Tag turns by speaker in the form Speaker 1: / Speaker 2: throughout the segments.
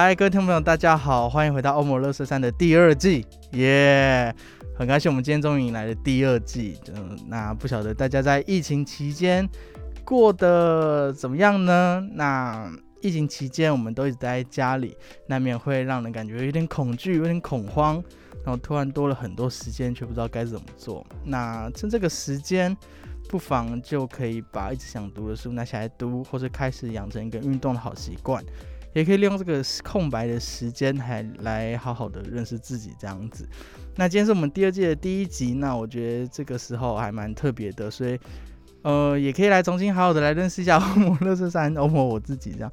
Speaker 1: 嗨，各位听众朋友，大家好，欢迎回到欧姆乐色山的第二季，耶！很开心我们今天终于迎来了第二季。嗯，那不晓得大家在疫情期间过得怎么样呢？那疫情期间我们都一直待在家里，难免会让人感觉有点恐惧、有点恐慌，然后突然多了很多时间，却不知道该怎么做。那趁这个时间，不妨就可以把一直想读的书拿起来读，或者开始养成一个运动的好习惯。也可以利用这个空白的时间，还来好好的认识自己这样子。那今天是我们第二季的第一集，那我觉得这个时候还蛮特别的，所以呃，也可以来重新好好的来认识一下欧姆乐色山欧姆我自己这样。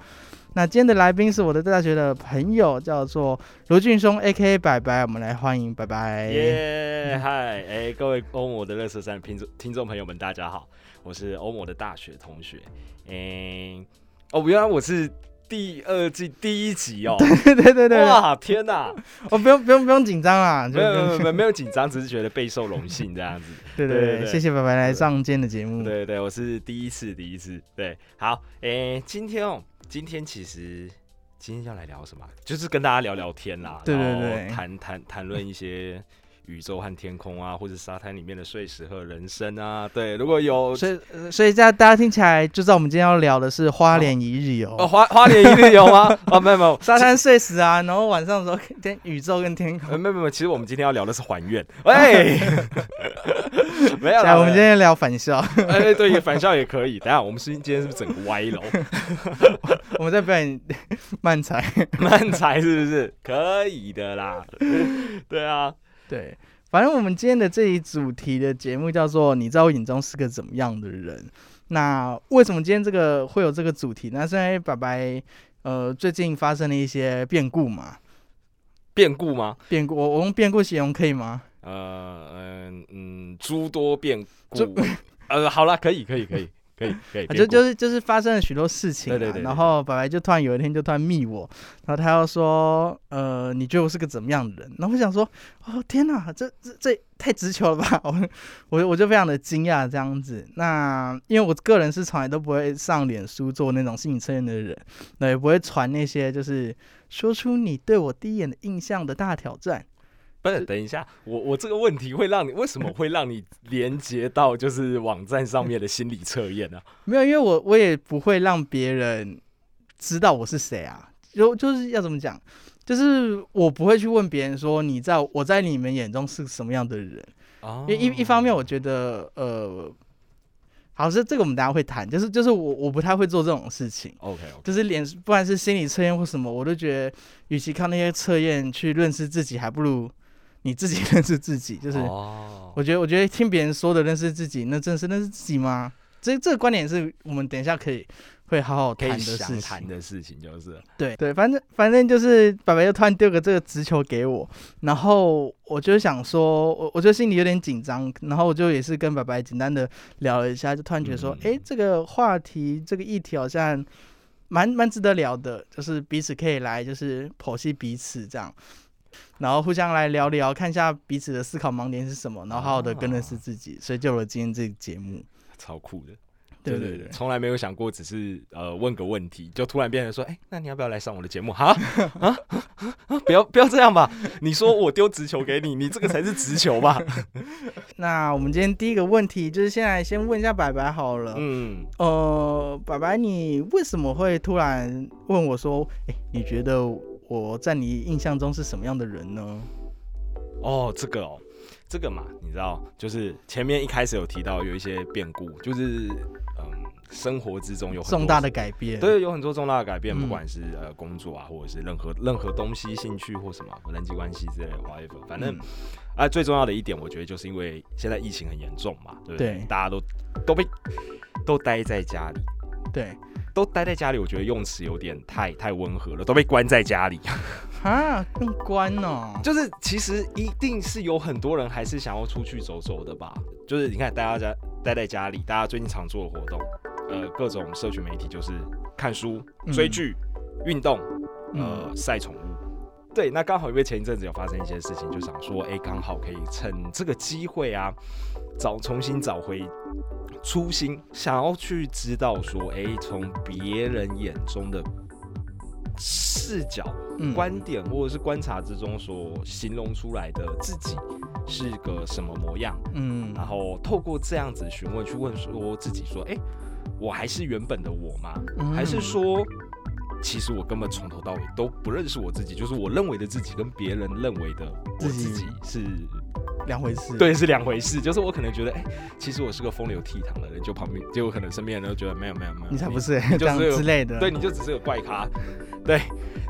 Speaker 1: 那今天的来宾是我的大学的朋友，叫做罗俊松 A.K.A. 白白，我们来欢迎拜拜。
Speaker 2: 耶，嗨，哎，各位欧姆的乐色山听众听众朋友们，大家好，我是欧姆的大学同学。嗯，哦，原来我是。第二季第一集哦，
Speaker 1: 对对对对，
Speaker 2: 哇天哪！
Speaker 1: 我 不用不用不用紧张啊，
Speaker 2: 没有没有没有紧张，只是觉得备受荣幸这样子。
Speaker 1: 对对对，谢谢白白来上今天的节目。
Speaker 2: 对对，我是第一次第一次。对，好，诶，今天哦，今天其实今天要来聊什么？就是跟大家聊聊天啦，
Speaker 1: 对对对，
Speaker 2: 谈谈谈论一些。宇宙和天空啊，或者沙滩里面的碎石和人生啊，对，如果有，
Speaker 1: 所以所以这样大家听起来就知道我们今天要聊的是花莲一日游。
Speaker 2: 哦，花花莲一日游吗？哦，没有没有，
Speaker 1: 沙滩碎石啊，然后晚上的时候天宇宙跟天空，
Speaker 2: 没有没有，其实我们今天要聊的是还愿，喂，没有，
Speaker 1: 我们今天聊返校，
Speaker 2: 哎，对，返校也可以，等下我们是今天是不是整个歪楼？
Speaker 1: 我们在表演慢才，
Speaker 2: 慢才是不是？可以的啦？对啊。
Speaker 1: 对，反正我们今天的这一主题的节目叫做“你在我眼中是个怎么样的人”。那为什么今天这个会有这个主题？呢是因为白白呃最近发生了一些变故嘛？
Speaker 2: 变故吗？
Speaker 1: 变故，我我用变故形容可以吗？
Speaker 2: 呃嗯嗯，诸多变故。呃，好了，可以可以可以。可以 可以可以，
Speaker 1: 就就是就是发生了许多事情，
Speaker 2: 对对对。
Speaker 1: 然后白白就突然有一天就突然密我，然后他要说，呃，你觉得我是个怎么样的人？然后我想说，哦天哪，这这这太直球了吧！我我我就非常的惊讶这样子。那因为我个人是从来都不会上脸书做那种心理测验的人，那也不会传那些就是说出你对我第一眼的印象的大挑战。
Speaker 2: 不是，等一下，我我这个问题会让你为什么会让你连接到就是网站上面的心理测验呢？
Speaker 1: 没有，因为我我也不会让别人知道我是谁啊，就就是要怎么讲，就是我不会去问别人说你在我在你们眼中是什么样的人啊？因为一一方面我觉得呃，好是这个我们大家会谈，就是就是我我不太会做这种事情。
Speaker 2: OK，
Speaker 1: 就是连不管是心理测验或什么，我都觉得与其靠那些测验去认识自己，还不如。你自己 认识自己，就是我觉得，我觉得听别人说的认识自己，那真是认识自己吗？这这个观点是我们等一下可以会好好谈的事情。
Speaker 2: 谈的事情就是，
Speaker 1: 对对，反正反正就是爸爸又突然丢个这个直球给我，然后我就想说，我我觉得心里有点紧张，然后我就也是跟爸爸简单的聊了一下，就突然觉得说，哎，这个话题这个议题好像蛮蛮值得聊的，就是彼此可以来就是剖析彼此这样。然后互相来聊聊，看一下彼此的思考盲点是什么，然后好好的更认识自己，所以就有了今天这个节目。
Speaker 2: 超酷的，
Speaker 1: 对对对，
Speaker 2: 从来没有想过，只是呃问个问题，就突然变成说，哎，那你要不要来上我的节目？哈 啊啊！不要不要这样吧！你说我丢直球给你，你这个才是直球吧？
Speaker 1: 那我们今天第一个问题就是，现在先问一下白白好了。嗯，呃，白白，你为什么会突然问我说，哎，你觉得？我在你印象中是什么样的人呢？
Speaker 2: 哦，这个哦，这个嘛，你知道，就是前面一开始有提到有一些变故，就是嗯，生活之中有
Speaker 1: 重大的改变，
Speaker 2: 对，有很多重大的改变，不管是呃工作啊，或者是任何任何东西、兴趣或什么人际关系之类的，whatever，反正啊，最重要的一点，我觉得就是因为现在疫情很严重嘛，对不对？大家都都被都待在家里，
Speaker 1: 对。
Speaker 2: 都待在家里，我觉得用词有点太太温和了，都被关在家里。
Speaker 1: 啊，更关哦。
Speaker 2: 就是其实一定是有很多人还是想要出去走走的吧。就是你看，大家在待在家里，大家最近常做的活动，呃，各种社群媒体就是看书、追剧、运动，呃，晒宠物。对，那刚好因为前一阵子有发生一些事情，就想说，哎，刚好可以趁这个机会啊，找重新找回初心，想要去知道说，哎，从别人眼中的视角、观点或者是观察之中所形容出来的自己是个什么模样？嗯，然后透过这样子询问，去问说自己说，哎，我还是原本的我吗？还是说？其实我根本从头到尾都不认识我自己，就是我认为的自己跟别人认为的我自己是
Speaker 1: 两回事。
Speaker 2: 对，是两回事。就是我可能觉得，哎，其实我是个风流倜傥的人，就旁边，结果可能身边人都觉得没有没有没有，
Speaker 1: 你才不是就是之类的。
Speaker 2: 对，你就只是个怪咖。对，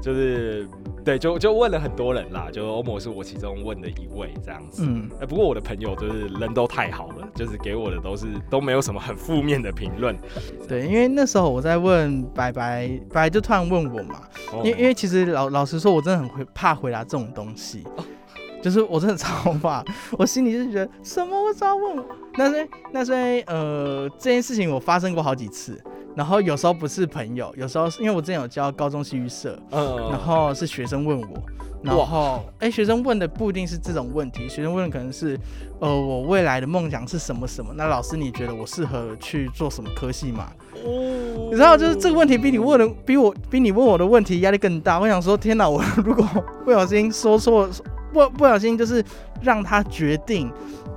Speaker 2: 就是对，就就问了很多人啦，就欧某是我其中问的一位这样子。嗯，哎，不过我的朋友就是人都太好了，就是给我的都是都没有什么很负面的评论。
Speaker 1: 对，因为那时候我在问白白，白就突然问我嘛，因因为其实老老实说，我真的很会怕回答这种东西，就是我真的超怕，我心里就觉得什么我只要问我，那是那是呃这件事情我发生过好几次。然后有时候不是朋友，有时候是因为我之前有教高中戏剧社，嗯，然后是学生问我，然后哎，学生问的不一定是这种问题，学生问的可能是，呃，我未来的梦想是什么什么？那老师你觉得我适合去做什么科系吗？哦，你知道就是这个问题比你问的比我比你问我的问题压力更大。我想说，天哪，我如果不小心说错，不不小心就是让他决定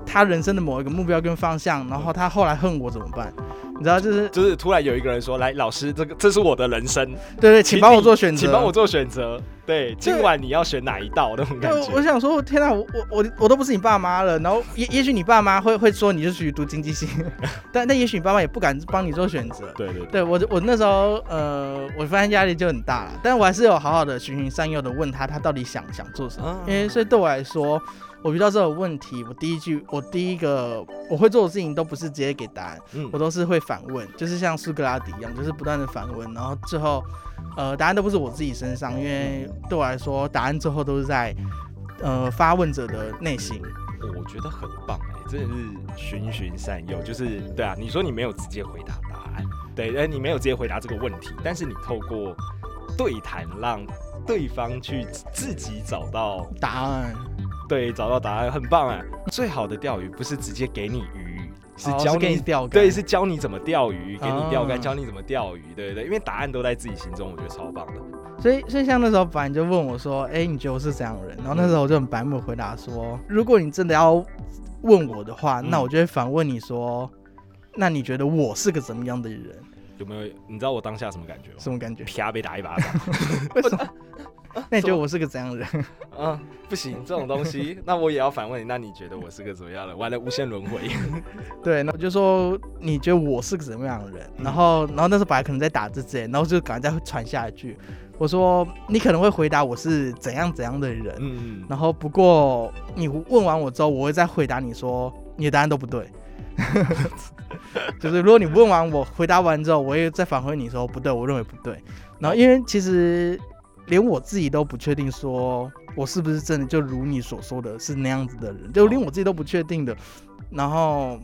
Speaker 1: 他人生的某一个目标跟方向，然后他后来恨我怎么办？你知道，就是
Speaker 2: 就是突然有一个人说：“来，老师，这个这是我的人生，
Speaker 1: 对对，请帮我做选择，
Speaker 2: 请帮我做选择。对，今晚你要选哪一道那种感觉。”
Speaker 1: 我想说，天哪，我我我我都不是你爸妈了。然后也也许你爸妈会会说你就属于读经济系，但但也许你爸妈也不敢帮你做选择。
Speaker 2: 对对
Speaker 1: 对，我我那时候呃，我发现压力就很大了。但我还是有好好的循循善诱的问他，他到底想想做什么？因为所以对我来说。我遇到这种问题，我第一句，我第一个我会做的事情都不是直接给答案，嗯我都是会反问，就是像苏格拉底一样，就是不断的反问，然后最后，呃，答案都不是我自己身上，因为对我来说，答案最后都是在，呃，发问者的内心。
Speaker 2: 我觉得很棒哎，真的是循循善诱，就是对啊，你说你没有直接回答答案，对，哎，你没有直接回答这个问题，但是你透过对谈让对方去自己找到
Speaker 1: 答案。
Speaker 2: 对，找到答案很棒啊！最好的钓鱼不是直接给你鱼，
Speaker 1: 是教你
Speaker 2: 钓竿。对，是教你怎么钓鱼，给你钓竿，教你怎么钓鱼。对对，因为答案都在自己心中，我觉得超棒的。
Speaker 1: 所以，所以像那时候，反正就问我说：“哎，你觉得我是怎样的人？”然后那时候我就很白目回答说：“如果你真的要问我的话，那我就会反问你说：那你觉得我是个怎么样的人？
Speaker 2: 有没有？你知道我当下什么感觉吗？
Speaker 1: 什么感觉？
Speaker 2: 啪，被打一巴掌。
Speaker 1: 为什么？” 那你觉得我是个怎样的人？
Speaker 2: 嗯，不行，这种东西，那我也要反问你。那你觉得我是个怎么样的？完了，无限轮回。
Speaker 1: 对，那我就说你觉得我是个怎么样的人？然后，然后那时候本来可能在打字之类，然后就赶快再传下一句，我说你可能会回答我是怎样怎样的人。嗯。然后，不过你问完我之后，我会再回答你说你的答案都不对。就是如果你问完我回答完之后，我也再返回你说不对，我认为不对。然后，因为其实。连我自己都不确定，说我是不是真的就如你所说的是那样子的人，就连我自己都不确定的。然后，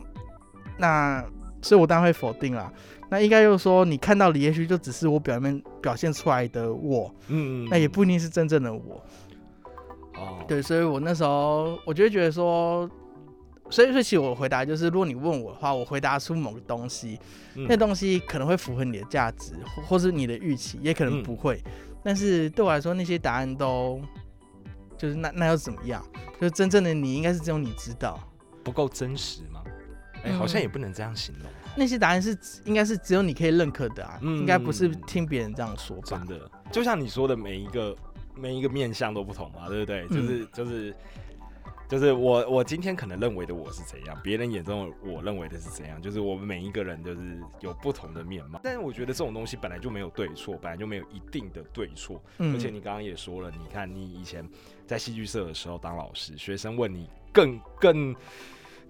Speaker 1: 那所以我当然会否定啦。那应该就是说，你看到的也许就只是我表面表现出来的我，嗯，那也不一定是真正的我。哦，对，所以我那时候我就觉得说，所以说其实我回答就是，如果你问我的话，我回答出某个东西，那东西可能会符合你的价值，或是你的预期，也可能不会。但是对我来说，那些答案都就是那那又怎么样？就真正的你，应该是只有你知道，
Speaker 2: 不够真实吗？哎，好像也不能这样形容。
Speaker 1: 那些答案是应该是只有你可以认可的啊，应该不是听别人这样说吧。
Speaker 2: 真的，就像你说的，每一个每一个面相都不同嘛，对不对？就是就是。就是我，我今天可能认为的我是怎样，别人眼中我认为的是怎样，就是我们每一个人都是有不同的面貌。但是我觉得这种东西本来就没有对错，本来就没有一定的对错。而且你刚刚也说了，你看你以前在戏剧社的时候当老师，学生问你更更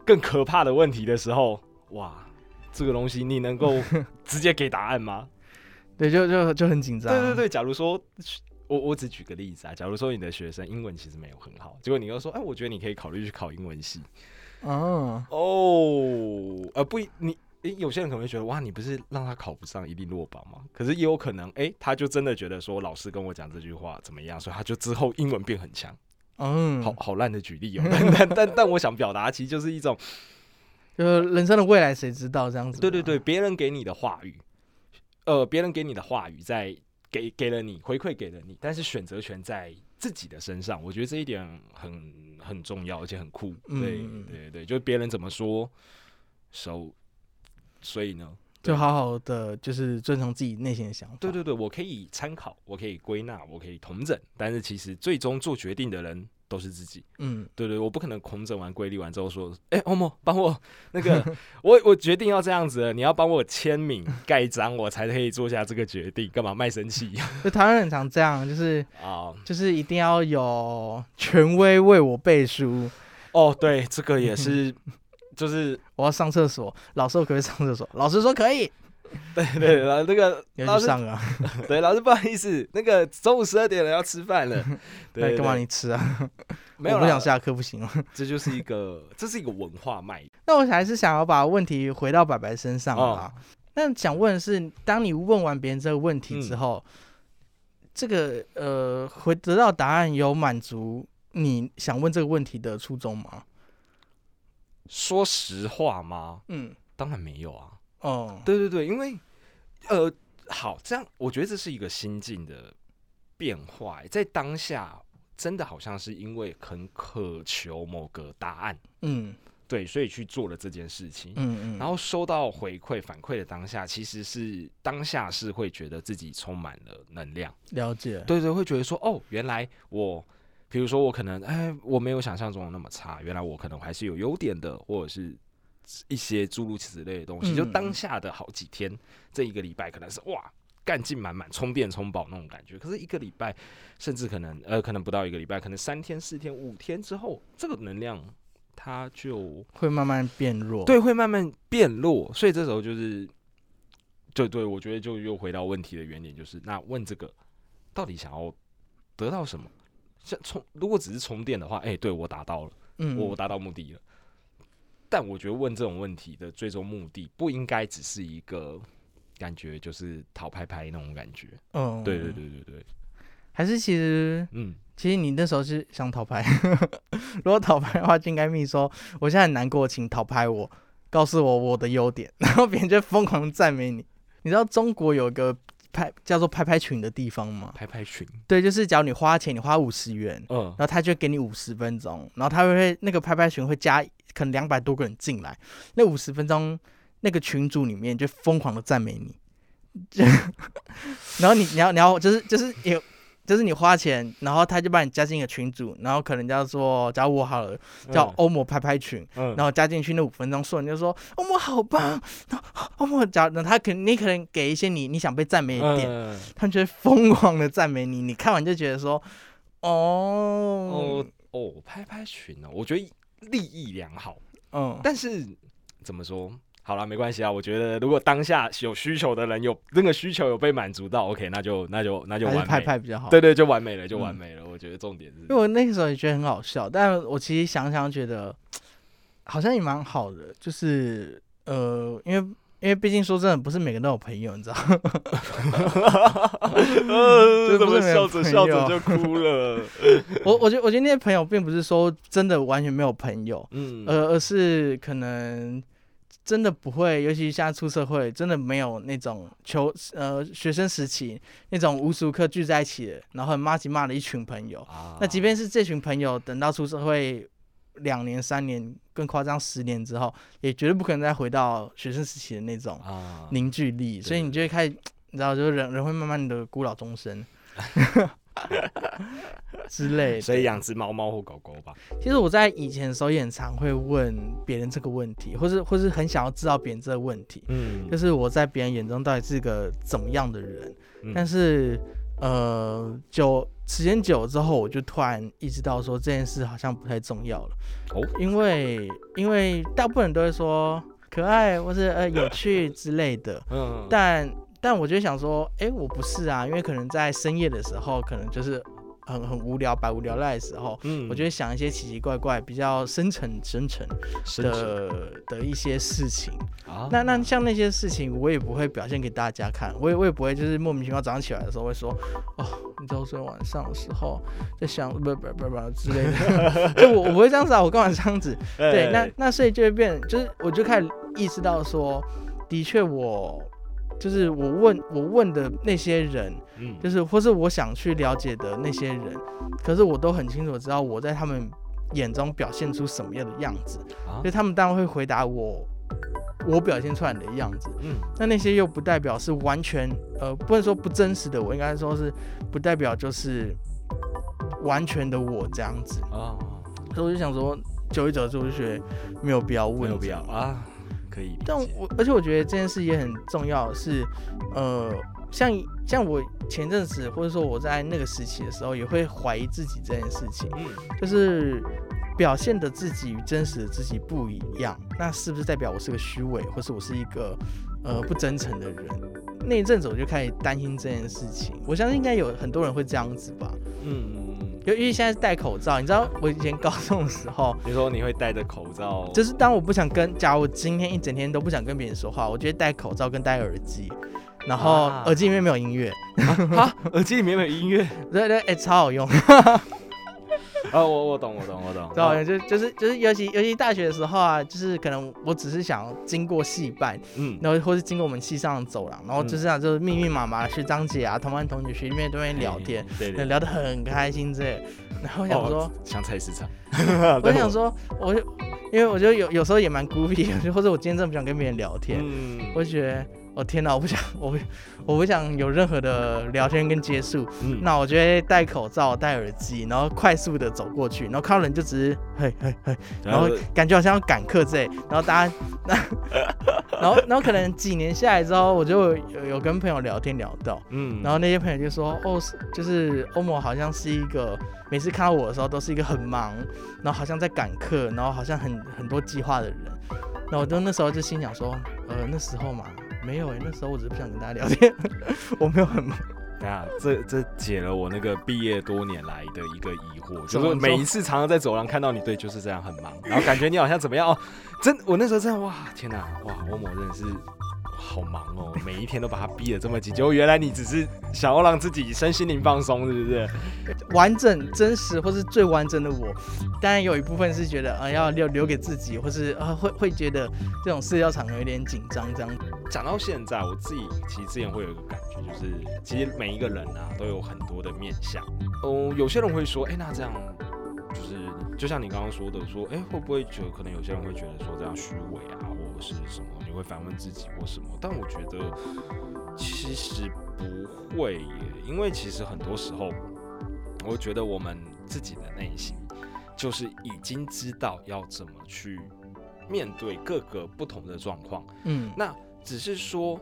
Speaker 2: 更可怕的问题的时候，哇，这个东西你能够 直接给答案吗？
Speaker 1: 对，就就就很紧张。
Speaker 2: 对对对，假如说我我只举个例子啊，假如说你的学生英文其实没有很好，结果你又说，哎，我觉得你可以考虑去考英文系。
Speaker 1: 啊
Speaker 2: 哦，呃，不，你诶，有些人可能会觉得，哇，你不是让他考不上一定落榜吗？可是也有可能，哎，他就真的觉得说，老师跟我讲这句话怎么样，所以他就之后英文变很强。
Speaker 1: 嗯，
Speaker 2: 好好烂的举例哦，但但但我想表达，其实就是一种，
Speaker 1: 就是人生的未来谁知道这样子？
Speaker 2: 对对对，别人给你的话语，呃，别人给你的话语在给给了你回馈给了你，但是选择权在自己的身上，我觉得这一点很很重要，而且很酷。对对对，就是别人怎么说，手所以呢，
Speaker 1: 就好好的就是遵从自己内心的想法。
Speaker 2: 对对对，我可以参考，我可以归纳，我可以同整，但是其实最终做决定的人。都是自己，
Speaker 1: 嗯，
Speaker 2: 对对，我不可能空整完归例完之后说，哎，欧莫，帮我那个，我我决定要这样子了，你要帮我签名盖章，我才可以做下这个决定，干嘛卖身契？
Speaker 1: 就台湾很常这样，就是啊，就是一定要有权威为我背书。
Speaker 2: 哦，对，这个也是，就是
Speaker 1: 我要上厕所，老师可不可以上厕所？老师说可以。
Speaker 2: 对对，然后那个
Speaker 1: 要去上啊。
Speaker 2: 对，老师不好意思，那个中午十二点了，要吃饭了。对，
Speaker 1: 干嘛你吃啊？
Speaker 2: 没有，
Speaker 1: 不想下课不行吗？
Speaker 2: 这就是一个，这是一个文化脉。
Speaker 1: 那我还是想要把问题回到白白身上啊。那想问的是，当你问完别人这个问题之后，这个呃，回得到答案有满足你想问这个问题的初衷吗？
Speaker 2: 说实话吗？
Speaker 1: 嗯，
Speaker 2: 当然没有啊。
Speaker 1: 哦，
Speaker 2: 对对对，因为，呃，好，这样我觉得这是一个心境的变化，在当下真的好像是因为很渴求某个答案，
Speaker 1: 嗯，
Speaker 2: 对，所以去做了这件事情，
Speaker 1: 嗯嗯，
Speaker 2: 然后收到回馈反馈的当下，其实是当下是会觉得自己充满了能量，
Speaker 1: 了解，
Speaker 2: 对对，会觉得说，哦，原来我，比如说我可能，哎，我没有想象中的那么差，原来我可能还是有优点的，或者是。一些诸如此类的东西，就当下的好几天，这一个礼拜可能是哇干劲满满、充电充饱那种感觉。可是一个礼拜，甚至可能呃，可能不到一个礼拜，可能三天、四天、五天之后，这个能量它就
Speaker 1: 会慢慢变弱。
Speaker 2: 对，会慢慢变弱。所以这时候就是，就对，我觉得就又回到问题的原点，就是那问这个到底想要得到什么？像充，如果只是充电的话，哎，对我达到了，嗯，我达到目的了。但我觉得问这种问题的最终目的不应该只是一个感觉，就是讨拍拍那种感觉。
Speaker 1: 嗯，
Speaker 2: 对对对对对，
Speaker 1: 还是其实，嗯，其实你那时候是想讨拍。如果讨拍的话，就应该密说我现在很难过，请讨拍我，告诉我我的优点，然后别人就疯狂赞美你。你知道中国有个拍叫做拍拍群的地方嘛？
Speaker 2: 拍拍群，
Speaker 1: 对，就是假如你花钱，你花五十元，嗯，然后他就给你五十分钟，然后他会那个拍拍群会加。可能两百多个人进来，那五十分钟，那个群组里面就疯狂的赞美你，然后你你要你要就是就是有就是你花钱，然后他就把你加进一个群组，然后可能叫做加我好了，叫欧某拍拍群，然后加进去那五分钟，说你就说欧某好棒，欧某加，那他肯你可能给一些你你想被赞美的点，他们就会疯狂的赞美你，你看完就觉得说，哦。
Speaker 2: 哦哦，拍拍群哦，我觉得。利益良好，
Speaker 1: 嗯，
Speaker 2: 但是怎么说？好了，没关系啊。我觉得如果当下有需求的人有那个需求有被满足到，OK，那就那就那就完
Speaker 1: 拍拍比较好。
Speaker 2: 对对，就完美了，就完美了。我觉得重点是，因
Speaker 1: 为我那个时候也觉得很好笑，但我其实想想觉得 好像也蛮好的，就是呃，因为。因为毕竟说真的，不是每个人都有朋友，你知道？
Speaker 2: 就怎么笑着笑着就哭了。
Speaker 1: 我我觉得我觉得那些朋友并不是说真的完全没有朋友，
Speaker 2: 嗯，
Speaker 1: 而而是可能真的不会，尤其现在出社会，真的没有那种求呃学生时期那种无时无刻聚在一起，然后很骂起骂的一群朋友。那即便是这群朋友，等到出社会。两年、三年，更夸张，十年之后，也绝对不可能再回到学生时期的那种凝聚力。所以你就会开始，你知道，就是人人会慢慢的孤老终生 之类。
Speaker 2: 所以养只猫猫或狗狗吧。
Speaker 1: 其实我在以前的时候也常会问别人这个问题，或是或是很想要知道别人这个问题。
Speaker 2: 嗯，
Speaker 1: 就是我在别人眼中到底是个怎么样的人？但是。呃，久时间久了之后，我就突然意识到说这件事好像不太重要了。哦，因为因为大部分人都会说可爱或是呃有趣之类的。
Speaker 2: 嗯。
Speaker 1: 但但我就想说，哎、我不是啊，因为可能在深夜的时候，可能就是很很无聊、百无聊赖的时候，
Speaker 2: 嗯
Speaker 1: 我就会想一些奇奇怪怪、比较深沉、深沉
Speaker 2: 深沉
Speaker 1: 的的一些事情。
Speaker 2: 啊
Speaker 1: 那那像那些事情，我也不会表现给大家看，我也我也不会就是莫名其妙早上起来的时候会说，哦，你知道昨天晚上的时候在想不不不不之类的，就我我不会这样子啊，我干嘛这样子？对，那
Speaker 2: 哎
Speaker 1: 那所以就会变，就是我就开始意识到说，的确我就是我问我问的那些人，
Speaker 2: 嗯
Speaker 1: 就是或是我想去了解的那些人，可是我都很清楚知道我在他们眼中表现出什么样的样子，
Speaker 2: 啊
Speaker 1: 所以他们当然会回答我我表现出来的样子。
Speaker 2: 嗯
Speaker 1: 那那些又不代表是完全呃，不能说不真实的我，应该说是不代表就是完全的我这样子。
Speaker 2: 啊，
Speaker 1: 所以我就想说，久一久之，我就觉得没有必要问，
Speaker 2: 没有必要。啊，可以
Speaker 1: 但。我而且我觉得这件事也很重要，是呃，像像我前阵子或者说我在那个时期的时候，也会怀疑自己这件事情，
Speaker 2: 嗯
Speaker 1: 就是表现的自己与真实的自己不一样，那是不是代表我是个虚伪，或是我是一个呃不真诚的人？那一阵子我就开始担心这件事情，我相信应该有很多人会这样子吧。
Speaker 2: 嗯嗯嗯，
Speaker 1: 尤其现在是戴口罩，你知道我以前高中的时候，
Speaker 2: 你说你会戴着口罩，
Speaker 1: 就是当我不想跟，假如我今天一整天都不想跟别人说话，我就会戴口罩跟戴耳机，然后
Speaker 2: 啊
Speaker 1: 耳机里面没有音乐，
Speaker 2: 啊，耳机里面没有音乐。
Speaker 1: 对对，哎、超好用，
Speaker 2: 啊，我我懂我懂我懂。
Speaker 1: 超好用，就就是就是，尤其尤其大学的时候啊，就是可能我只是想经过戏班，
Speaker 2: 嗯
Speaker 1: 然后或是经过我们系上的走廊，然后就是啊，就是密密麻麻学长姐啊、同班同学、学弟妹都会聊天，
Speaker 2: 对对，
Speaker 1: 聊得很开心之类。然后我想说，
Speaker 2: 哦像菜市场。
Speaker 1: 我想说，我就因为我觉得有有时候也蛮孤僻，或者我今天真的不想跟别人聊天，
Speaker 2: 嗯
Speaker 1: 我就觉得，我、天哪，我不想，我不，我不想有任何的聊天跟接触。
Speaker 2: 嗯
Speaker 1: 那我就会戴口罩、戴耳机，然后快速的走过去，然后看到人就只是嘿嘿嘿，然后感觉好像要赶课之类，然后大家那 然后然后可能几年下来之后，我就有有跟朋友聊天聊到，
Speaker 2: 嗯
Speaker 1: 然后那些朋友就说，哦，是就是欧某好像是一个每次看到我的时候都是一个很忙，然后好像在赶课，然后好像很很多计划的人。那我就那时候就心想说，呃，那时候嘛，没有诶、那时候我只是不想跟大家聊天，我没有很忙。
Speaker 2: 等下，这这解了我那个毕业多年来的一个疑惑，就是每一次常常在走廊看到你，对，就是这样很忙，然后感觉你好像怎么样哦，真，我那时候真的哇，天哪，哇，我某真的是好忙哦，每一天都把他逼得这么紧，结果原来你只是想要让自己身心灵放松，是不是？
Speaker 1: 完整、真实或是最完整的我，当然有一部分是觉得，呃，要留留给自己，或是呃会会觉得这种社交场合有点紧张这样。
Speaker 2: 讲到现在，我自己其实之前会有一个感觉，就是其实每一个人啊都有很多的面相。哦，有些人会说，哎、那这样就是就像你刚刚说的，说，哎、会不会觉得可能有些人会觉得说这样虚伪啊，或者是什么，你会反问自己或什么？但我觉得其实不会耶，因为其实很多时候，我觉得我们自己的内心就是已经知道要怎么去面对各个不同的状况。
Speaker 1: 嗯，
Speaker 2: 那只是说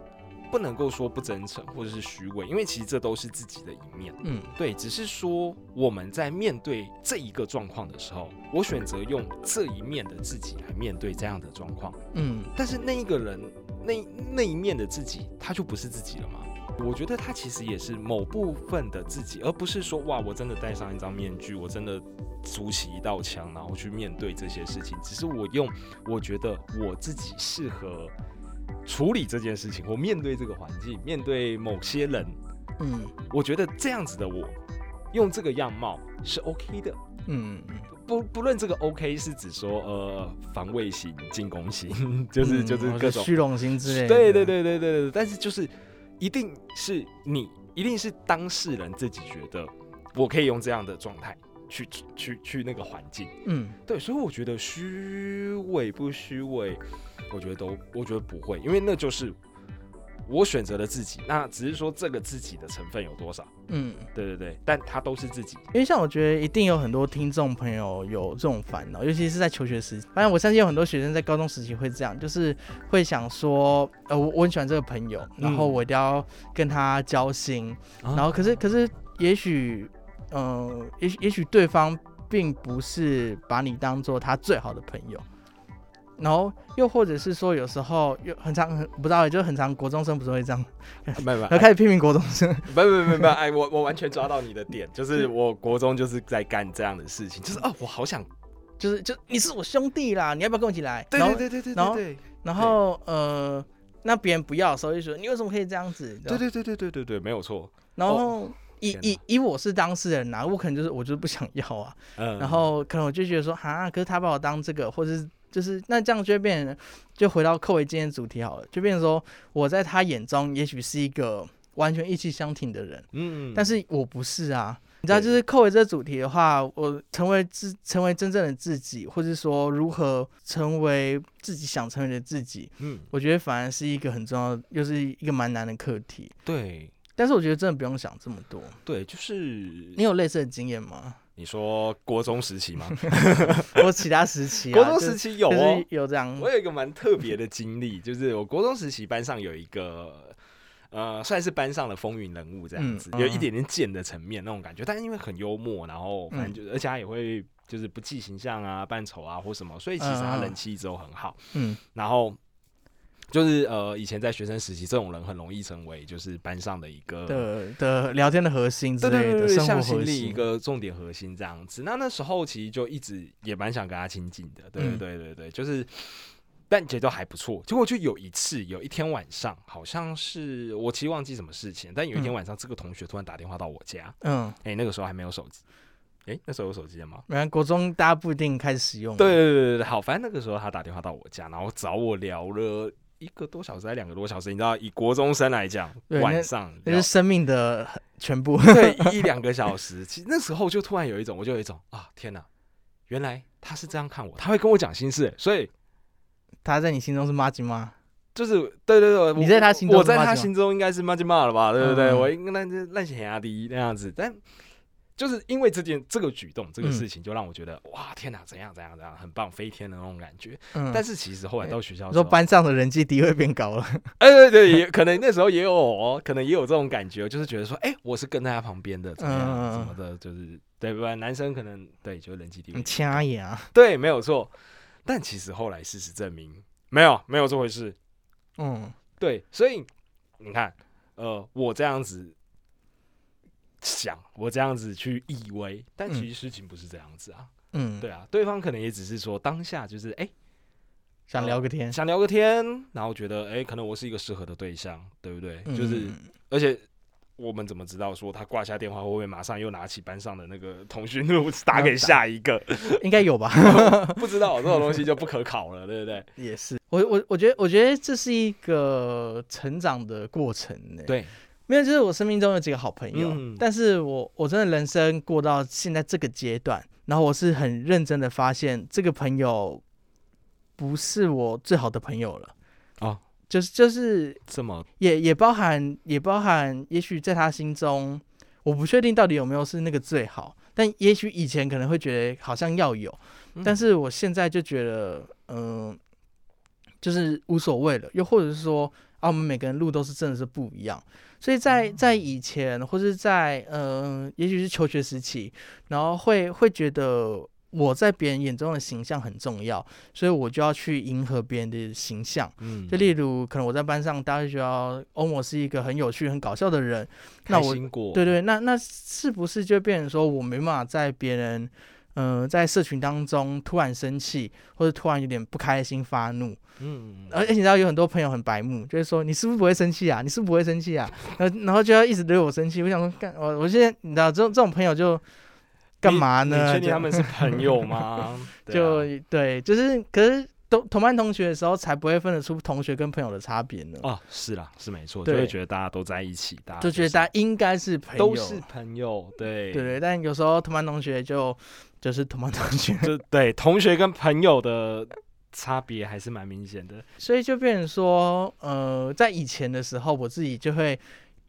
Speaker 2: 不能够说不真诚或者是虚伪，因为其实这都是自己的一面。
Speaker 1: 嗯
Speaker 2: 对，只是说我们在面对这一个状况的时候，我选择用这一面的自己来面对这样的状况，
Speaker 1: 嗯
Speaker 2: 但是那一个人那那一面的自己，他就不是自己了吗？我觉得他其实也是某部分的自己，而不是说哇，我真的戴上一张面具，我真的筑起一道墙，然后去面对这些事情。只是我用我觉得我自己适合处理这件事情，我面对这个环境，面对某些人，
Speaker 1: 嗯
Speaker 2: 我觉得这样子的我，用这个样貌是 OK 的。
Speaker 1: 嗯
Speaker 2: 不不论这个 OK 是指说呃防卫型、进攻型，就是
Speaker 1: 嗯
Speaker 2: 就是各种
Speaker 1: 虚荣心之类的。
Speaker 2: 对对对对对对，但是就是一定是你，一定是当事人自己觉得我可以用这样的状态去去去那个环境，
Speaker 1: 嗯。
Speaker 2: 对，所以我觉得虚伪不虚伪，我觉得都我觉得不会，因为那就是我选择了自己，那只是说这个自己的成分有多少，
Speaker 1: 嗯，
Speaker 2: 对对对，但它都是自己，
Speaker 1: 因为像我觉得一定有很多听众朋友有这种烦恼，尤其是在求学时期。反正我相信有很多学生在高中时期会这样，就是会想说，呃，我我很喜欢这个朋友，然后
Speaker 2: 嗯。
Speaker 1: 我一定要跟他交心，
Speaker 2: 然
Speaker 1: 然后可是可是也许，嗯、也许也许对方并不是把你当做他最好的朋友，然后又或者是说有时候又很长很不知道，就很长国中生不是会这样，
Speaker 2: 没有没有
Speaker 1: 然后开始批评国中生，
Speaker 2: 不不不不，哎，我 我完全抓到你的点，就是我国中就是在干这样的事情，就是哦，我好想，
Speaker 1: 就是就你是我兄弟啦，你要不要跟我一起来？
Speaker 2: 对对对对对
Speaker 1: 然后
Speaker 2: 对
Speaker 1: 然后呃，那别人不要的时候就说你为什么可以这样子？
Speaker 2: 对对对对对对对，没有错，
Speaker 1: 然后以
Speaker 2: 天
Speaker 1: 以以我是当事人呐、我可能就是我就是不想要啊，
Speaker 2: 嗯，
Speaker 1: 然后可能我就觉得说啊，可是他把我当这个，或者是就是那这样就会变成，就回到寇维今天主题好了，就变成说我在他眼中也许是一个完全意气相挺的人，
Speaker 2: 嗯，
Speaker 1: 但是我不是啊。你知道，就是寇维这个主题的话，我成为自成为真正的自己，或者说如何成为自己想成为的自己，
Speaker 2: 嗯，
Speaker 1: 我觉得反而是一个很重要，又是一个蛮难的课题。
Speaker 2: 对
Speaker 1: 但是我觉得真的不用想这么多。
Speaker 2: 对，就是
Speaker 1: 你有类似的经验吗？
Speaker 2: 你说国中时期吗？
Speaker 1: 我其他时期啊？
Speaker 2: 国中时期有
Speaker 1: 就
Speaker 2: 哦
Speaker 1: 是，有这样。
Speaker 2: 我有一个蛮特别的经历，就是我国中时期班上有一个。呃，算是班上的风云人物这样子，
Speaker 1: 嗯
Speaker 2: 有一点点贱的层面那种感觉，但是因为很幽默，然后反
Speaker 1: 嗯
Speaker 2: 正就、而且他也会就是不计形象啊、扮丑啊或什么，所以其实他人气一直都很好。
Speaker 1: 嗯
Speaker 2: 然后就是呃，以前在学生时期，这种人很容易成为就是班上的一个
Speaker 1: 的的聊天的核心之类的，生活核
Speaker 2: 向心力一。个重点核心这样子。那那时候其实就一直也蛮想跟他亲近的，对对
Speaker 1: 嗯
Speaker 2: 对对对，就是。但觉得还不错，结果就有一次，有一天晚上，好像是我其实忘记什么事情，但有一天
Speaker 1: 嗯
Speaker 2: 晚上，这个同学突然打电话到我家，
Speaker 1: 嗯，
Speaker 2: 哎、那个时候还没有手机，哎、那时候有手机了吗？
Speaker 1: 原来国中大家不一定开始使用。
Speaker 2: 对，对对对对，好，反正那个时候他打电话到我家，然后找我聊了一个多小时还两个多小时，你知道，以国中生来讲，晚上聊
Speaker 1: 那是生命的全部。
Speaker 2: 对，一两个小时。其实那时候就突然有一种，我就有一种啊，天哪，原来他是这样看我，他会跟我讲心事，所以
Speaker 1: 他在你心中是妈吉吗？
Speaker 2: 就是对对对，
Speaker 1: 你在他心中
Speaker 2: 我在他心中应该是妈吉骂了吧，对不对？
Speaker 1: 嗯
Speaker 2: 我应该那烂血压低那样子，但。就是因为这件这个举动这个
Speaker 1: 嗯
Speaker 2: 事情，就让我觉得、哇天哪，怎样怎样怎样，很棒，飞天的那种感觉。
Speaker 1: 嗯，
Speaker 2: 但是其实后来到学校
Speaker 1: 你说班上的人际地位变高了。
Speaker 2: 哎，对对，也可能那时候也有哦，可能也有这种感觉，就是觉得说，哎，我是跟在他旁边的，怎么样，
Speaker 1: 嗯
Speaker 2: 怎么的，就是对吧？男生可能对，就是人际地位
Speaker 1: 很掐牙。
Speaker 2: 对，没有错。但其实后来事实证明，没有没有这回事。
Speaker 1: 嗯
Speaker 2: 对，所以你看，呃，我这样子想，我这样子去以为，但其实事情不是这样子啊。
Speaker 1: 嗯，
Speaker 2: 对啊，对方可能也只是说当下就是哎、
Speaker 1: 想聊个天。
Speaker 2: 想聊个天，然后觉得哎、可能我是一个适合的对象，对不对？就是
Speaker 1: 嗯
Speaker 2: 而且我们怎么知道说他挂下电话会不会马上又拿起班上的那个通讯录打给 下一个？
Speaker 1: 应该有吧？
Speaker 2: 不知道这种东西就不可考了，对不对？
Speaker 1: 也是。我我我觉得我觉得这是一个成长的过程呢。
Speaker 2: 对，
Speaker 1: 没有，就是我生命中有几个好朋友，
Speaker 2: 嗯。
Speaker 1: 但是我我真的人生过到现在这个阶段，然后我是很认真的发现，这个朋友不是我最好的朋友了。
Speaker 2: 哦，
Speaker 1: 就是就是
Speaker 2: 这么
Speaker 1: 也也包含也包含，也许在他心中，我不确定到底有没有是那个最好，但也许以前可能会觉得好像要有，
Speaker 2: 嗯。
Speaker 1: 但是我现在就觉得，嗯、就是无所谓了，又或者是说啊，我们每个人路都是真的是不一样，所以在在以前或是在嗯、呃，也许是求学时期，然后会会觉得我在别人眼中的形象很重要，所以我就要去迎合别人的形象。
Speaker 2: 嗯
Speaker 1: 就例如，可能我在班上，大家就觉得欧某是一个很有趣、很搞笑的人，那我对对，那那是不是就变成说我没办法在别人，呃，在社群当中突然生气，或者突然有点不开心、发怒？
Speaker 2: 嗯，
Speaker 1: 而且你知道有很多朋友很白目，就是说你是不是不会生气啊？你是不是不会生气啊？然后然后就要一直惹我生气。我想说，干我我现在你知道这种这种朋友就干嘛呢？你
Speaker 2: 确定他们是朋友吗？
Speaker 1: 就
Speaker 2: 啊
Speaker 1: 对，就是可是同同班同学的时候才不会分得出同学跟朋友的差别呢。
Speaker 2: 哦，是啦，是没错，就
Speaker 1: 对
Speaker 2: 会觉得大家都在一起，大家
Speaker 1: 就觉得大家应该是朋友，
Speaker 2: 都是朋友，对
Speaker 1: 对对，但有时候同班同学就就是同班同学，
Speaker 2: 就对同学跟朋友的差别还是蛮明显的。
Speaker 1: 所以就变成说，呃，在以前的时候，我自己就会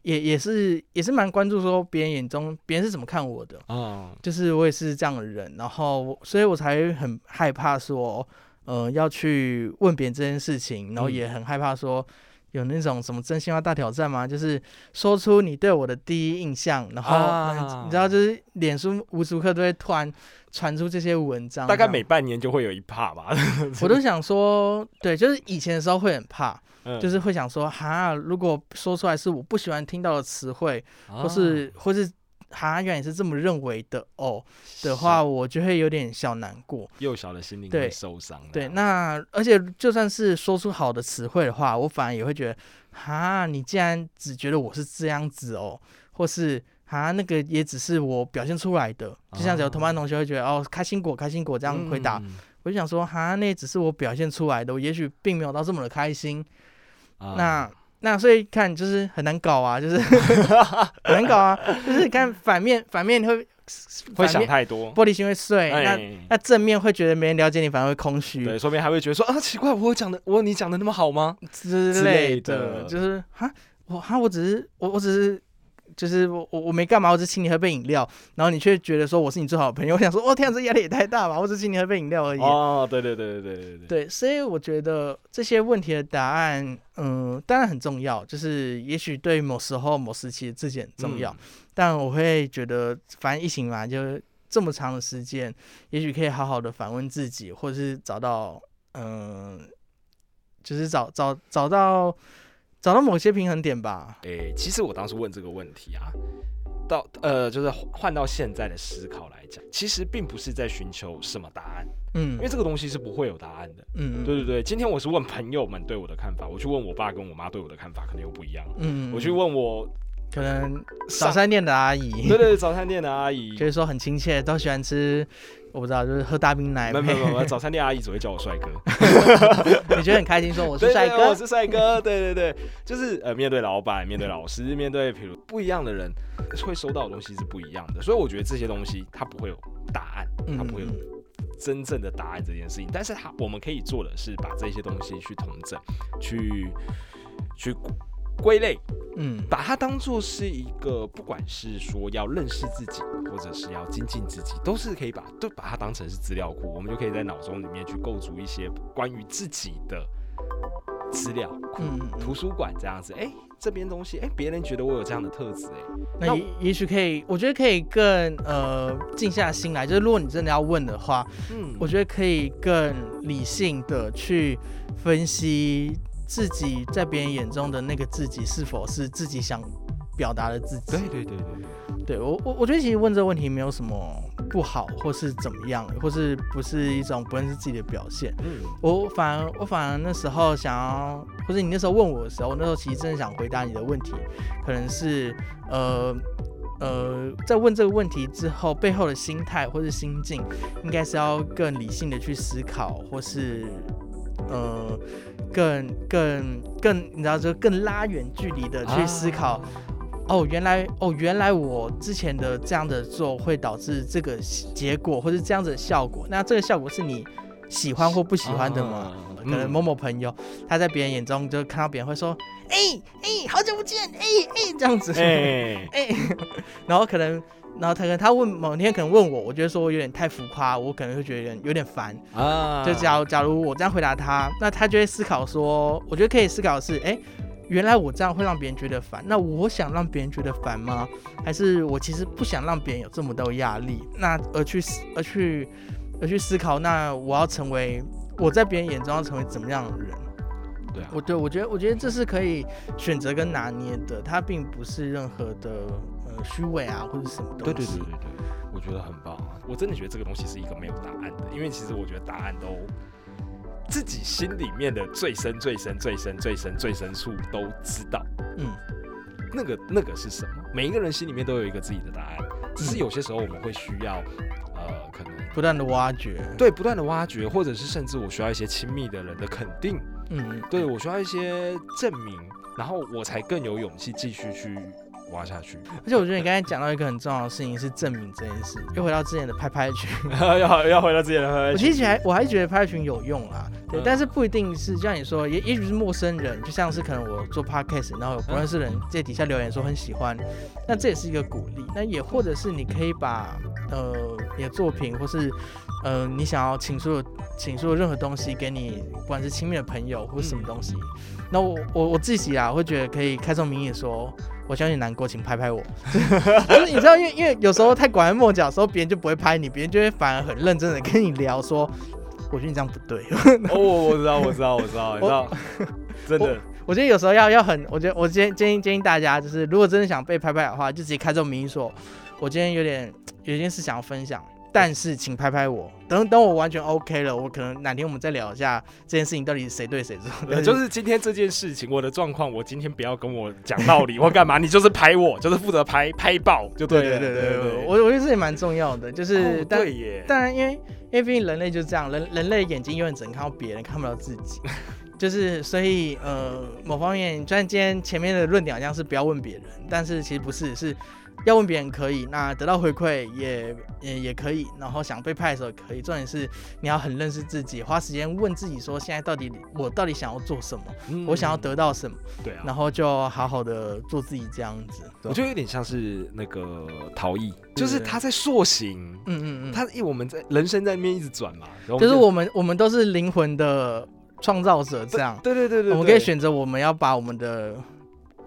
Speaker 1: 也也是也是蛮关注说别人眼中别人是怎么看我的，
Speaker 2: 哦，
Speaker 1: 就是我也是这样的人，然后所以我才很害怕说，呃，要去问别人这件事情，然后
Speaker 2: 嗯
Speaker 1: 也很害怕说。有那种什么真心话大挑战吗？就是说出你对我的第一印象，然后、
Speaker 2: 啊。
Speaker 1: 你知道，就是脸书无时无刻都会突然传出这些文章，
Speaker 2: 大概每半年就会有一怕吧，
Speaker 1: 我都想说，对，就是以前的时候会很怕，
Speaker 2: 嗯
Speaker 1: 就是会想说，哈，如果说出来是我不喜欢听到的词汇，
Speaker 2: 啊。
Speaker 1: 或是或是哈，原来也是这么认为的哦的话，我就会有点小难过。
Speaker 2: 幼小的心灵
Speaker 1: 对
Speaker 2: 会受伤。
Speaker 1: 对，那而且就算是说出好的词汇的话，我反而也会觉得，哈，你既然只觉得我是这样子哦，或是哈，那个也只是我表现出来的，就像有同班同学会觉得，哦，开心果，开心果这样回答，
Speaker 2: 嗯
Speaker 1: 我就想说，哈，那也只是我表现出来的，我也许并没有到这么的开心。
Speaker 2: 啊
Speaker 1: 那那所以看就是很难搞啊，就是 很难搞啊，就是你看反面反面你会
Speaker 2: 会想太多。
Speaker 1: 玻璃心会碎，那
Speaker 2: 哎，
Speaker 1: 那正面会觉得没人了解你，反而会空虚
Speaker 2: 对，说不定还会觉得说啊，奇怪，我讲的我你讲的那么好吗？
Speaker 1: 之
Speaker 2: 之类
Speaker 1: 的就是哈我哈我只是我我只是。就是我我我没干嘛，我只请你喝杯饮料，然后你却觉得说我是你最好的朋友，我想说，哦天啊，这压力也太大吧，我只请你喝杯饮料而已。
Speaker 2: 哦，对对对对对对对，
Speaker 1: 对，所以我觉得这些问题的答案，嗯，当然很重要，就是也许对某时候、某时期的自己很重要，
Speaker 2: 嗯
Speaker 1: 但我会觉得，反正疫情嘛，就这么长的时间，也许可以好好的反问自己，或者是找到，嗯，就是找找找到找到某些平衡点吧。
Speaker 2: 诶、其实我当时问这个问题啊，到呃，就是换到现在的思考来讲，其实并不是在寻求什么答案，
Speaker 1: 嗯
Speaker 2: 因为这个东西是不会有答案的。
Speaker 1: 嗯，
Speaker 2: 对对对，今天我是问朋友们对我的看法，我去问我爸跟我妈对我的看法，可能又不一样。
Speaker 1: 嗯，
Speaker 2: 我去问我
Speaker 1: 可能早餐店的阿姨，
Speaker 2: 对对对早餐店的阿姨，
Speaker 1: 就是说很亲切，都喜欢吃，我不知道，就是喝大冰奶
Speaker 2: 没有没有没有，早餐店阿姨只会叫我帅哥。
Speaker 1: 你觉得很开心，说我是帅哥？
Speaker 2: 对我，是帅哥，对对对，就是呃，面对老板，面对老师，面对比如不一样的人，会收到的东西是不一样的，所以我觉得这些东西它不会有答案，它不会有真正的答案这件事情，但是它我们可以做的是把这些东西去统整，去去归类，
Speaker 1: 嗯。
Speaker 2: 把它当做是一个，不管是说要认识自己，或者是要精进自己，都是可以把都把它当成是资料库，我们就可以在脑中里面去构筑一些关于自己的资料库、
Speaker 1: 嗯，
Speaker 2: 图书馆这样子。哎、这边东西，哎、别人觉得我有这样的特质，哎，
Speaker 1: 那也也许可以，我觉得可以更呃静下心来，就是如果你真的要问的话，
Speaker 2: 嗯，
Speaker 1: 我觉得可以更理性的去分析自己在别人眼中的那个自己是否是自己想表达的自己。
Speaker 2: 对对对对对，
Speaker 1: 对我我我觉得其实问这个问题没有什么不好，或是怎么样，或是不是一种不认识自己的表现。
Speaker 2: 嗯
Speaker 1: 我反而我反而那时候想要，或者你那时候问我的时候，我那时候其实真的想回答你的问题，可能是呃呃，在问这个问题之后，背后的心态或是心境，应该是要更理性的去思考，或是呃更更更，你知道，就更拉远距离的去思考。
Speaker 2: 啊
Speaker 1: 哦，原来哦，原来我之前的这样的做会导致这个结果，或是这样子的效果。那这个效果是你喜欢或不喜欢的吗？
Speaker 2: 啊
Speaker 1: 可能某某朋友他在别人眼中就看到别人会说，哎、哎、好久不见，哎、哎、这样子，哎、
Speaker 2: 哎、
Speaker 1: 然后可能，然后他可能他问某天可能问我，我觉得说我有点太浮夸，我可能会觉得有点有点烦。
Speaker 2: 啊，
Speaker 1: 就假如假如我这样回答他，那他就会思考说，我觉得可以思考的是，哎、原来我这样会让别人觉得烦，那我想让别人觉得烦吗？还是我其实不想让别人有这么多压力？那而去思而去而去思考，那我要成为我在别人眼中要成为怎么样的人？
Speaker 2: 对啊，
Speaker 1: 我对我觉得我觉得这是可以选择跟拿捏的，它并不是任何的呃虚伪啊或者什么东西。
Speaker 2: 对对对对对，我觉得很棒啊！我真的觉得这个东西是一个没有答案的，因为其实我觉得答案都自己心里面的最深、最深、最深、最深、最深处都知道，
Speaker 1: 嗯
Speaker 2: 那个那个是什么？每一个人心里面都有一个自己的答案，只是有些时候我们会需要，呃，可能
Speaker 1: 不断的挖掘。
Speaker 2: 对不断的挖掘，或者是甚至我需要一些亲密的人的肯定，
Speaker 1: 嗯
Speaker 2: 对我需要一些证明，然后我才更有勇气继续去挖下去。
Speaker 1: 而且我觉得你刚才讲到一个很重要的事情是证明这件事，又回到之前的拍拍群，
Speaker 2: 要要回到之前的拍拍群，
Speaker 1: 我其实还我还是觉得拍拍群有用啦，对，
Speaker 2: 嗯
Speaker 1: 但是不一定是就像你说，也也许是陌生人，就像是可能我做 podcast，然后有不认识人在底下留言说很喜欢，那这也是一个鼓励。那也或者是你可以把呃你的作品或是呃你想要倾诉的倾诉的任何东西给你，不管是亲密的朋友或是什么东西，那我我我自己啊会觉得可以开这种名义说。我相信难过，请拍拍我。就是你知道，因为因为有时候太拐弯抹角的时候，别人就不会拍你，别人就会反而很认真的跟你聊说，我觉得你这样不对。
Speaker 2: 哦，我知道，我知道，我知道，你知道，真的，
Speaker 1: 我觉得有时候要要很，我觉得我建建议建议大家，就是如果真的想被拍拍的话，就直接开这种名义说，我今天有点有一件事想要分享，但是请拍拍我。等等我完全 OK 了，我可能哪天我们再聊一下这件事情到底是谁对谁错。
Speaker 2: 对就是今天这件事情，我的状况，我今天不要跟我讲道理 或干嘛，你就是拍我，就是负责拍拍爆，就
Speaker 1: 对
Speaker 2: 对了
Speaker 1: 对对对对，
Speaker 2: 对，
Speaker 1: 我我觉得这也蛮重要的，就是、
Speaker 2: 对耶，
Speaker 1: 当然，因为因为毕竟人类就是这样，人人类眼睛永远只能看到别人，看不到自己。就是所以呃，某方面，虽然今天前面的论点好像是不要问别人，但是其实不是，是要问别人可以，那得到回馈也也也可以，然后想被拍的时候可以。重点是你要很认识自己，花时间问自己说，现在到底我到底想要做什么，
Speaker 2: 嗯
Speaker 1: 我想要，得到什么，
Speaker 2: 对啊，
Speaker 1: 然后就好好的做自己这样子。
Speaker 2: 我觉得有点像是那个陶艺，就是他在塑形，
Speaker 1: 嗯嗯嗯，
Speaker 2: 他因为我们在人生在那边一直转嘛，
Speaker 1: 就是我们我们都是灵魂的创造者，这样。
Speaker 2: 对对对对，
Speaker 1: 我们可以选择我们要把我们的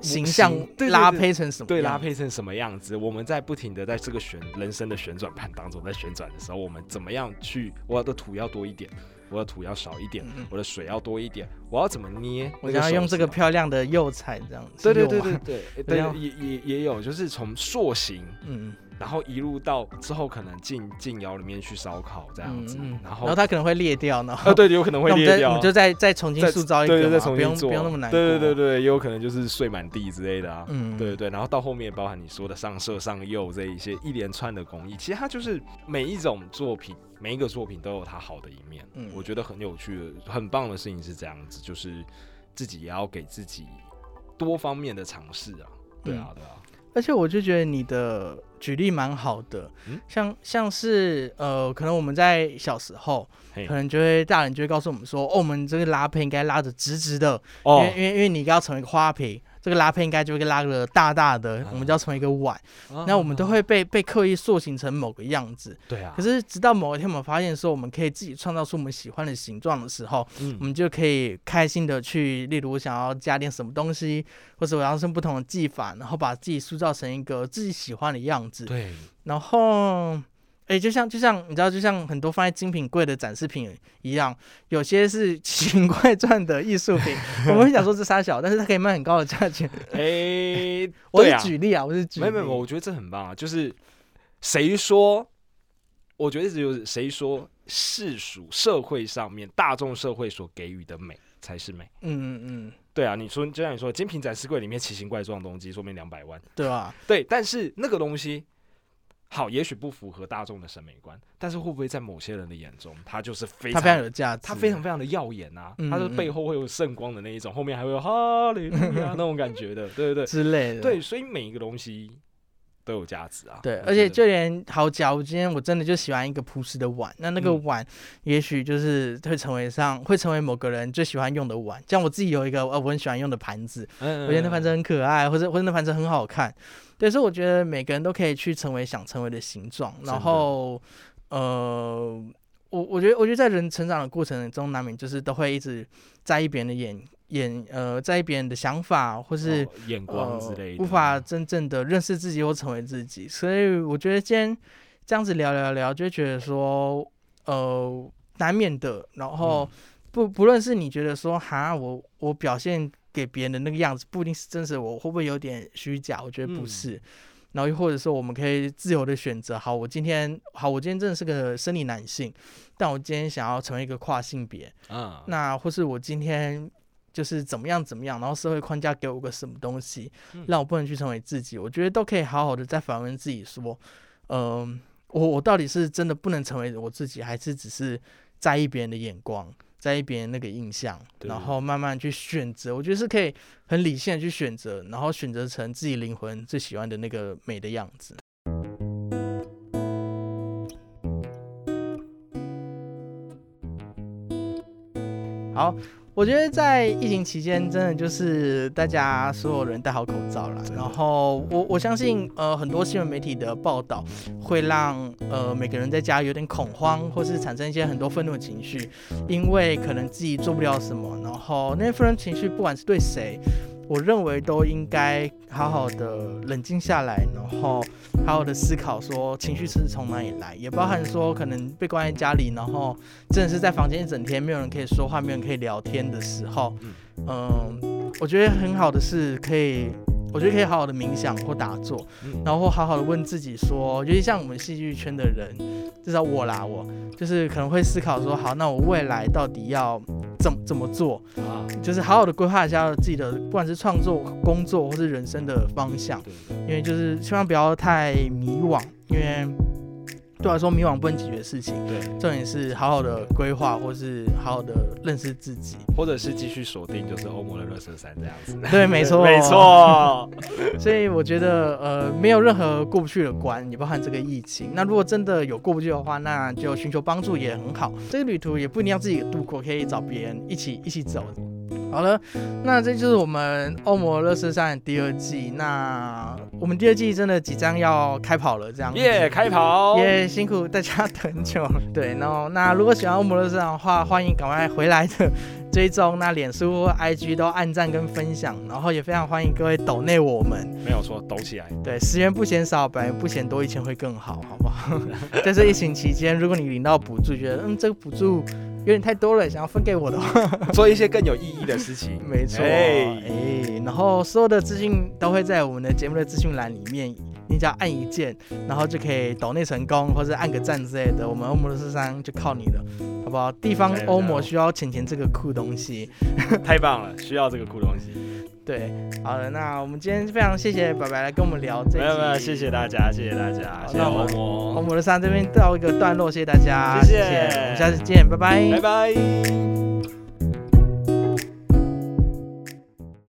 Speaker 1: 形象拉
Speaker 2: 对
Speaker 1: 配成什么
Speaker 2: 对，
Speaker 1: 样
Speaker 2: 拉配成什么样子？我们在不停的在这个旋人生的旋转盘当中，在旋转的时候，我们怎么样去？我的土要多一点，我的土要少一点，我的水要多一点，我要怎么捏？
Speaker 1: 我想要用这个漂亮的釉彩这样子。
Speaker 2: 对 对对对对
Speaker 1: 对，
Speaker 2: 也也也有，就是从塑形，
Speaker 1: 嗯
Speaker 2: 然后一路到之后可能进进窑里面去烧烤这样子，然后
Speaker 1: 然后它可能会裂掉，然后
Speaker 2: 呃对，有可能会裂掉，
Speaker 1: 再我们就再再重新塑造一个嘛，
Speaker 2: 对对对，重
Speaker 1: 不用
Speaker 2: 新做，
Speaker 1: 不用那么难过。
Speaker 2: 对对对对，也有可能就是碎满地之类的啊。
Speaker 1: 嗯，
Speaker 2: 对对对，然后到后面包含你说的上色上釉这一些一连串的工艺，其实它就是每一种作品，每一个作品都有它好的一面。
Speaker 1: 嗯
Speaker 2: 我觉得很有趣的、很棒的事情是这样子，就是自己也要给自己多方面的尝试啊。对啊，对啊，
Speaker 1: 而且我就觉得你的举例蛮好的，
Speaker 2: 嗯？
Speaker 1: 像像是呃，可能我们在小时候，可能就会大人就会告诉我们说，哦，我们这个拉胚应该拉的直直的，因
Speaker 2: 哦
Speaker 1: 为因为因为你要成为一个花瓶，这个拉胚应该就会拉个大大的，我们就要成为一个碗，那我们都会被被刻意塑形成某个样子。
Speaker 2: 对啊，
Speaker 1: 可是直到某一天，我们发现说，我们可以自己创造出我们喜欢的形状的时候，我
Speaker 2: 嗯
Speaker 1: 们就可以开心的去，例如我想要加点什么东西，或者我要用不同的技法，然后把自己塑造成一个自己喜欢的样子。
Speaker 2: 对，
Speaker 1: 然后，哎、就像就像你知道，就像很多放在精品柜的展示品一样，有些是奇形怪状的艺术品，我们会想说这傻小，但是它可以卖很高的价钱。
Speaker 2: 哎，
Speaker 1: 我是举例啊，我是举例。
Speaker 2: 没有没有，我觉得这很棒啊！就是谁说，我觉得这就是谁说世俗社会上面大众社会所给予的美才是美。
Speaker 1: 嗯嗯嗯，
Speaker 2: 对啊，你说就像你说，精品展示柜里面奇形怪状的东西，说明两百万。
Speaker 1: 对吧？
Speaker 2: 对，但是那个东西。好，也许不符合大众的审美观，但是会不会在某些人的眼中，它就是非常
Speaker 1: 它非常有价值，
Speaker 2: 它非常非常的耀眼啊！
Speaker 1: 嗯
Speaker 2: 它的背后会有圣光的那一种，后面还会有哈利路亚那种感觉的，对对对
Speaker 1: 之类的。
Speaker 2: 对，所以每一个东西都有价值啊。
Speaker 1: 对，而且就连好，假如今天我真的就喜欢一个朴实的碗，那那个
Speaker 2: 嗯
Speaker 1: 碗也许就是会成为上会成为某个人最喜欢用的碗。像我自己有一个呃我很喜欢用的盘子，
Speaker 2: 嗯
Speaker 1: 我觉得那盘子很可爱，或者或者那盘子很好看。对，所以我觉得每个人都可以去成为想成为的形状。然后呃，我我觉得我觉得在人成长的过程中，难免就是都会一直在意别人的眼眼呃在意别人的想法，或是、
Speaker 2: 哦眼光之类的，
Speaker 1: 呃，无法真正的认识自己或成为自己。所以我觉得今天这样子聊聊聊，就会觉得说，呃，难免的。然后
Speaker 2: 嗯
Speaker 1: 不不论是你觉得说，哈，我我表现给别人的那个样子不一定是真实的，我会不会有点虚假？我觉得不
Speaker 2: 嗯
Speaker 1: 是。然后又或者说，我们可以自由的选择。好，我今天好，我今天真的是个生理男性，但我今天想要成为一个跨性别，
Speaker 2: 啊，
Speaker 1: 那或是我今天就是怎么样怎么样，然后社会框架给我个什么东西，
Speaker 2: 嗯
Speaker 1: 让我不能去成为自己，我觉得都可以好好的再反问自己说，嗯、我我到底是真的不能成为我自己，还是只是在意别人的眼光？在意别人那个印象，然后慢慢去选择，我觉得是可以很理性的去选择，然后选择成自己灵魂最喜欢的那个美的样子。好，我觉得在疫情期间，真的就是大家所有人戴好口罩了。然后我我相信，呃，很多新闻媒体的报道会让呃每个人在家有点恐慌，或是产生一些很多愤怒的情绪，因为可能自己做不了什么，然后那些愤怒情绪不管是对谁，我认为都应该好好的冷静下来，然后好好的思考说情绪是从哪里来，也包含说可能被关在家里，然后真的是在房间一整天没有人可以说话，没有人可以聊天的时候，嗯，我觉得很好的是可以。我觉得可以好好的冥想或打坐，
Speaker 2: 嗯。
Speaker 1: 然后或好好的问自己说，尤其像我们戏剧圈的人，至少我啦，我就是可能会思考说，好，那我未来到底要怎么怎么做？
Speaker 2: 啊，
Speaker 1: 就是好好的规划一下自己的，不管是创作、工作或是人生的方向，因为就是千万不要太迷惘，因为对我来说迷惘不能解决事情，
Speaker 2: 对，
Speaker 1: 重点是好好的规划或是好好的认识自己。
Speaker 2: 或者是继续锁定就是欧盟的热色山这样子。
Speaker 1: 对，没错，
Speaker 2: 没。错，
Speaker 1: 所以我觉得呃，没有任何过不去的关，也包含这个疫情。那如果真的有过不去的话，那就寻求帮助也很好。这个旅途也不一定要自己度过，可以找别人一起一起走。好了，那这就是我们欧魔乐视山的第二季。那我们第二季真的即将要开跑了，这样子
Speaker 2: 耶，开跑，
Speaker 1: 也辛苦大家等很久了。对，然后那如果喜欢欧摩乐市场的话，欢迎赶快回来的追踪。那脸书、IG 都按赞跟分享，然后也非常欢迎各位抖内我们。
Speaker 2: 没有错，抖起来。
Speaker 1: 对，十元不嫌少，百元不嫌多，一千会更好，好不好？在 这疫情期间，如果你领到补助，觉得嗯这个补助有点太多了，想要分给我的话，
Speaker 2: 做一些更有意义的事情。
Speaker 1: 没错，哎、
Speaker 2: 哎
Speaker 1: 然后所有的资讯都会在我们的节目的资讯栏里面，你只要按一键，然后就可以抖内成功，或者按个赞之类的，我们欧摩的市商就靠你了，好不好？地方欧摩需要钱钱这个酷东西，
Speaker 2: 太棒了，需要这个酷东西。
Speaker 1: 对，好了，那我们今天非常谢谢白白来跟我们聊这一集，
Speaker 2: 没有没有，谢谢大家，谢谢大家，谢谢欧
Speaker 1: 那我们
Speaker 2: 盟，
Speaker 1: 欧摩的山这边到一个段落，谢谢大家，
Speaker 2: 谢谢
Speaker 1: 我们下次见，拜拜
Speaker 2: 拜拜。